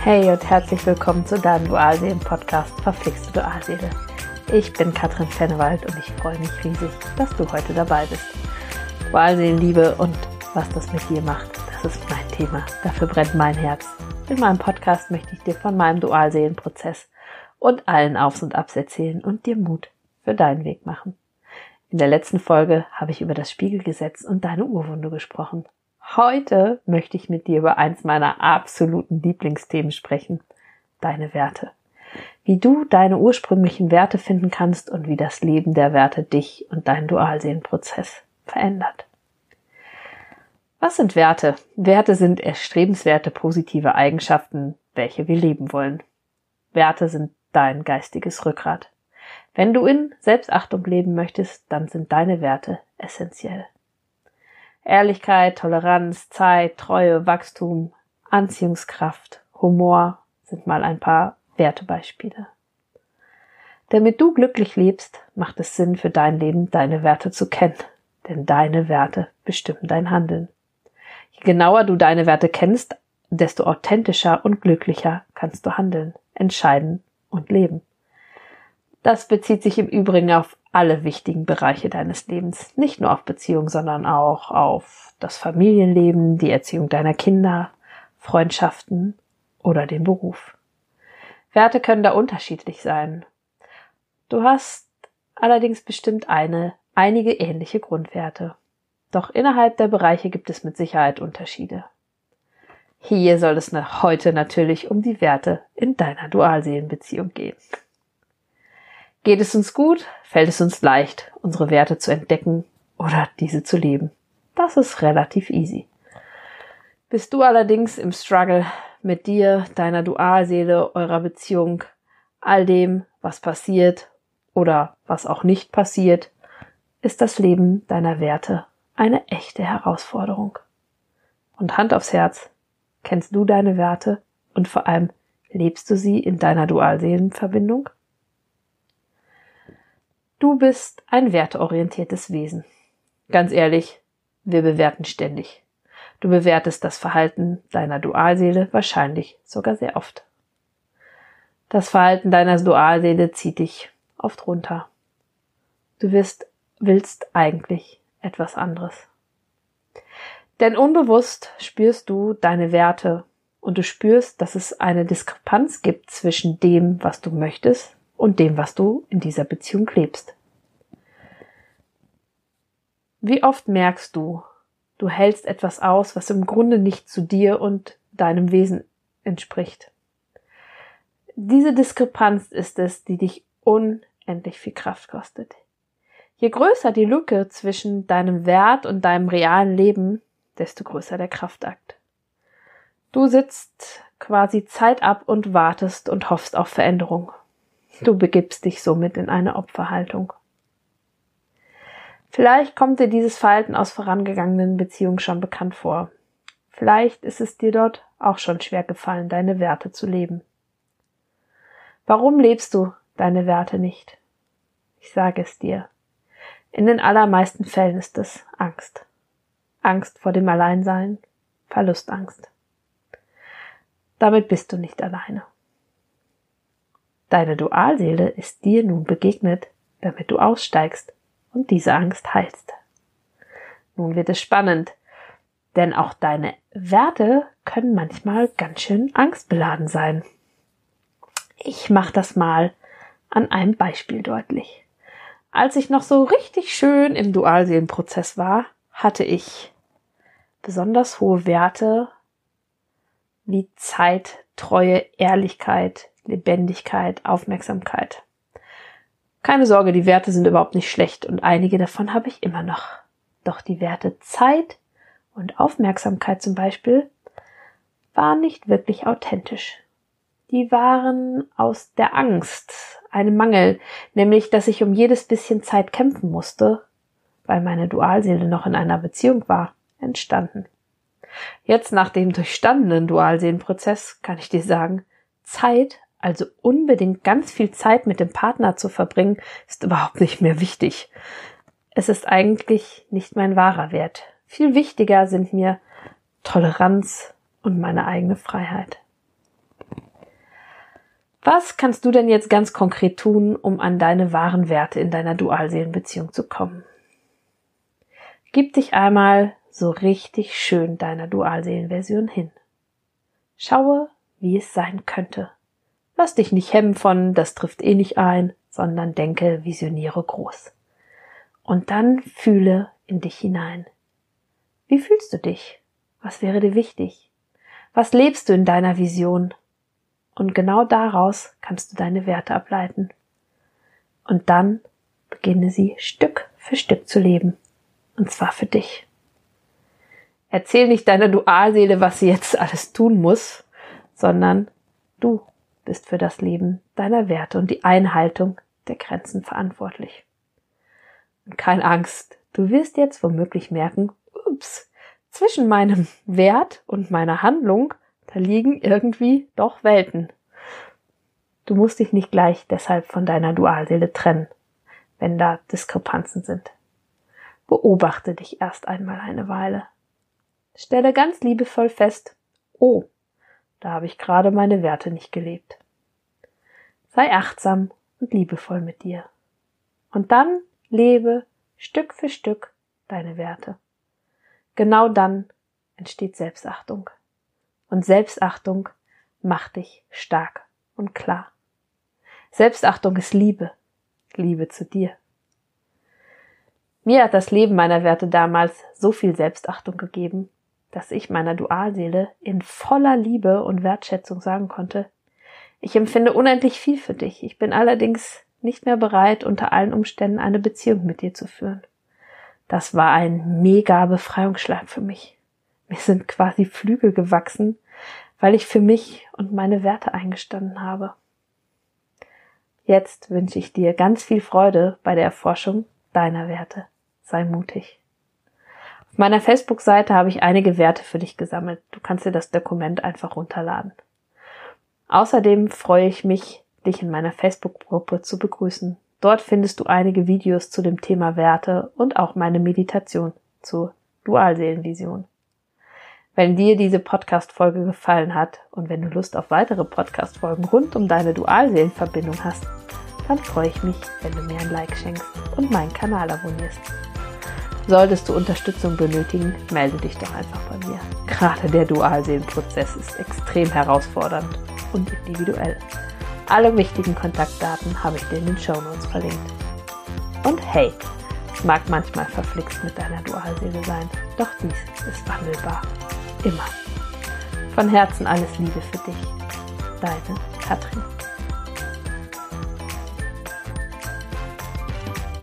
Hey und herzlich willkommen zu deinem Dualseelen-Podcast Verflixte Dualseele. Ich bin Katrin Fennewald und ich freue mich riesig, dass du heute dabei bist. Dualseelenliebe und was das mit dir macht, das ist mein Thema. Dafür brennt mein Herz. In meinem Podcast möchte ich dir von meinem Dualseelenprozess und allen Aufs und Abs erzählen und dir Mut für deinen Weg machen. In der letzten Folge habe ich über das Spiegelgesetz und deine Urwunde gesprochen. Heute möchte ich mit dir über eins meiner absoluten Lieblingsthemen sprechen. Deine Werte. Wie du deine ursprünglichen Werte finden kannst und wie das Leben der Werte dich und deinen Dualseelenprozess verändert. Was sind Werte? Werte sind erstrebenswerte positive Eigenschaften, welche wir leben wollen. Werte sind dein geistiges Rückgrat. Wenn du in Selbstachtung leben möchtest, dann sind deine Werte essentiell. Ehrlichkeit, Toleranz, Zeit, Treue, Wachstum, Anziehungskraft, Humor sind mal ein paar Wertebeispiele. Damit du glücklich lebst, macht es Sinn für dein Leben, deine Werte zu kennen, denn deine Werte bestimmen dein Handeln. Je genauer du deine Werte kennst, desto authentischer und glücklicher kannst du handeln, entscheiden und leben. Das bezieht sich im Übrigen auf alle wichtigen Bereiche deines Lebens, nicht nur auf Beziehung, sondern auch auf das Familienleben, die Erziehung deiner Kinder, Freundschaften oder den Beruf. Werte können da unterschiedlich sein. Du hast allerdings bestimmt eine, einige ähnliche Grundwerte. Doch innerhalb der Bereiche gibt es mit Sicherheit Unterschiede. Hier soll es heute natürlich um die Werte in deiner Dualseelenbeziehung gehen. Geht es uns gut, fällt es uns leicht, unsere Werte zu entdecken oder diese zu leben. Das ist relativ easy. Bist du allerdings im Struggle mit dir, deiner Dualseele, eurer Beziehung, all dem, was passiert oder was auch nicht passiert, ist das Leben deiner Werte eine echte Herausforderung. Und Hand aufs Herz, kennst du deine Werte und vor allem lebst du sie in deiner Dualseelenverbindung? Du bist ein werteorientiertes Wesen. Ganz ehrlich, wir bewerten ständig. Du bewertest das Verhalten deiner Dualseele wahrscheinlich sogar sehr oft. Das Verhalten deiner Dualseele zieht dich oft runter. Du wirst, willst eigentlich etwas anderes. Denn unbewusst spürst du deine Werte und du spürst, dass es eine Diskrepanz gibt zwischen dem, was du möchtest und dem, was du in dieser Beziehung lebst. Wie oft merkst du, du hältst etwas aus, was im Grunde nicht zu dir und deinem Wesen entspricht. Diese Diskrepanz ist es, die dich unendlich viel Kraft kostet. Je größer die Lücke zwischen deinem Wert und deinem realen Leben, desto größer der Kraftakt. Du sitzt quasi Zeit ab und wartest und hoffst auf Veränderung. Du begibst dich somit in eine Opferhaltung. Vielleicht kommt dir dieses Verhalten aus vorangegangenen Beziehungen schon bekannt vor. Vielleicht ist es dir dort auch schon schwer gefallen, deine Werte zu leben. Warum lebst du deine Werte nicht? Ich sage es dir. In den allermeisten Fällen ist es Angst. Angst vor dem Alleinsein, Verlustangst. Damit bist du nicht alleine. Deine Dualseele ist dir nun begegnet, damit du aussteigst und diese Angst heilst. Nun wird es spannend, denn auch deine Werte können manchmal ganz schön angstbeladen sein. Ich mache das mal an einem Beispiel deutlich. Als ich noch so richtig schön im Dualseelenprozess war, hatte ich besonders hohe Werte wie Zeit, Treue, Ehrlichkeit, Lebendigkeit, Aufmerksamkeit. Keine Sorge, die Werte sind überhaupt nicht schlecht und einige davon habe ich immer noch. Doch die Werte Zeit und Aufmerksamkeit zum Beispiel waren nicht wirklich authentisch. Die waren aus der Angst, einem Mangel, nämlich dass ich um jedes bisschen Zeit kämpfen musste, weil meine Dualseele noch in einer Beziehung war, entstanden. Jetzt nach dem durchstandenen Dualseelenprozess kann ich dir sagen, Zeit also unbedingt ganz viel Zeit mit dem Partner zu verbringen, ist überhaupt nicht mehr wichtig. Es ist eigentlich nicht mein wahrer Wert. Viel wichtiger sind mir Toleranz und meine eigene Freiheit. Was kannst du denn jetzt ganz konkret tun, um an deine wahren Werte in deiner Dualseelenbeziehung zu kommen? Gib dich einmal so richtig schön deiner Dualseelenversion hin. Schaue, wie es sein könnte. Lass dich nicht hemmen von, das trifft eh nicht ein, sondern denke, visioniere groß. Und dann fühle in dich hinein. Wie fühlst du dich? Was wäre dir wichtig? Was lebst du in deiner Vision? Und genau daraus kannst du deine Werte ableiten. Und dann beginne sie Stück für Stück zu leben. Und zwar für dich. Erzähl nicht deiner Dualseele, was sie jetzt alles tun muss, sondern du bist für das Leben deiner Werte und die Einhaltung der Grenzen verantwortlich. Und keine Angst, du wirst jetzt womöglich merken, ups, zwischen meinem Wert und meiner Handlung, da liegen irgendwie doch Welten. Du musst dich nicht gleich deshalb von deiner Dualseele trennen, wenn da Diskrepanzen sind. Beobachte dich erst einmal eine Weile. Stelle ganz liebevoll fest, oh, da habe ich gerade meine Werte nicht gelebt. Sei achtsam und liebevoll mit dir. Und dann lebe Stück für Stück deine Werte. Genau dann entsteht Selbstachtung. Und Selbstachtung macht dich stark und klar. Selbstachtung ist Liebe, Liebe zu dir. Mir hat das Leben meiner Werte damals so viel Selbstachtung gegeben, dass ich meiner Dualseele in voller Liebe und Wertschätzung sagen konnte, ich empfinde unendlich viel für dich. Ich bin allerdings nicht mehr bereit, unter allen Umständen eine Beziehung mit dir zu führen. Das war ein mega Befreiungsschlag für mich. Mir sind quasi Flügel gewachsen, weil ich für mich und meine Werte eingestanden habe. Jetzt wünsche ich dir ganz viel Freude bei der Erforschung deiner Werte. Sei mutig meiner Facebook-Seite habe ich einige Werte für dich gesammelt. Du kannst dir das Dokument einfach runterladen. Außerdem freue ich mich, dich in meiner Facebook-Gruppe zu begrüßen. Dort findest du einige Videos zu dem Thema Werte und auch meine Meditation zur Dualseelenvision. Wenn dir diese Podcast-Folge gefallen hat und wenn du Lust auf weitere Podcast-Folgen rund um deine Dualseelenverbindung hast, dann freue ich mich, wenn du mir ein Like schenkst und meinen Kanal abonnierst. Solltest du Unterstützung benötigen, melde dich doch einfach bei mir. Gerade der Dualseelenprozess ist extrem herausfordernd und individuell. Alle wichtigen Kontaktdaten habe ich dir in den Show Notes verlinkt. Und hey, es mag manchmal verflixt mit deiner Dualseele sein, doch dies ist wandelbar. Immer. Von Herzen alles Liebe für dich. Deine Katrin.